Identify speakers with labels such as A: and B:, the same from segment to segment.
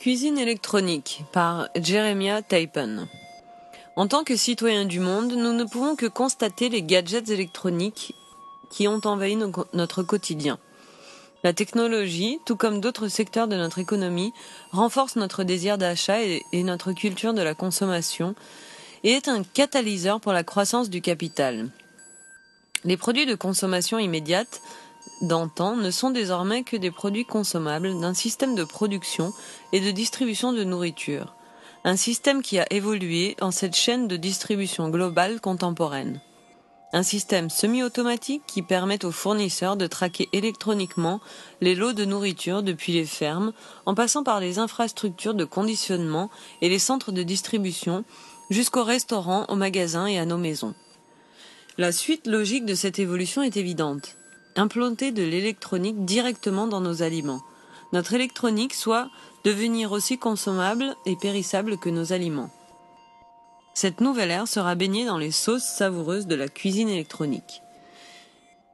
A: Cuisine électronique par Jeremiah Taipen. En tant que citoyens du monde, nous ne pouvons que constater les gadgets électroniques qui ont envahi notre quotidien. La technologie, tout comme d'autres secteurs de notre économie, renforce notre désir d'achat et, notre culture de la consommation et est un catalyseur pour la croissance du capital. Les produits de consommation immédiate d'antan ne sont désormais que des produits consommables d'un système de production et de distribution de nourriture, un système qui a évolué en cette chaîne de distribution globale contemporaine. Un système semi-automatique qui permet aux fournisseurs de traquer électroniquement les lots de nourriture depuis les fermes, en passant par les infrastructures de conditionnement et les centres de distribution, jusqu'aux restaurants, aux magasins et à nos maisons. La suite logique de cette évolution est évidente implanter de l'électronique directement dans nos aliments. Notre électronique soit devenir aussi consommable et périssable que nos aliments. Cette nouvelle ère sera baignée dans les sauces savoureuses de la cuisine électronique.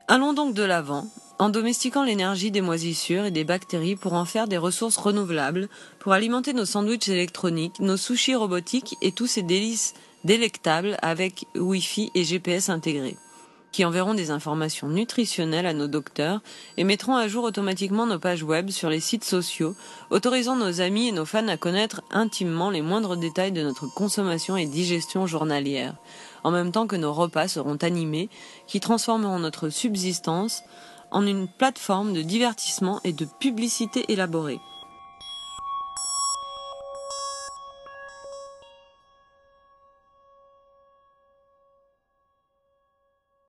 A: Allons donc de l'avant, en domestiquant l'énergie des moisissures et des bactéries pour en faire des ressources renouvelables, pour alimenter nos sandwichs électroniques, nos sushis robotiques et tous ces délices délectables avec Wi-Fi et GPS intégrés qui enverront des informations nutritionnelles à nos docteurs et mettront à jour automatiquement nos pages web sur les sites sociaux, autorisant nos amis et nos fans à connaître intimement les moindres détails de notre consommation et digestion journalière, en même temps que nos repas seront animés, qui transformeront notre subsistance en une plateforme de divertissement et de publicité élaborée.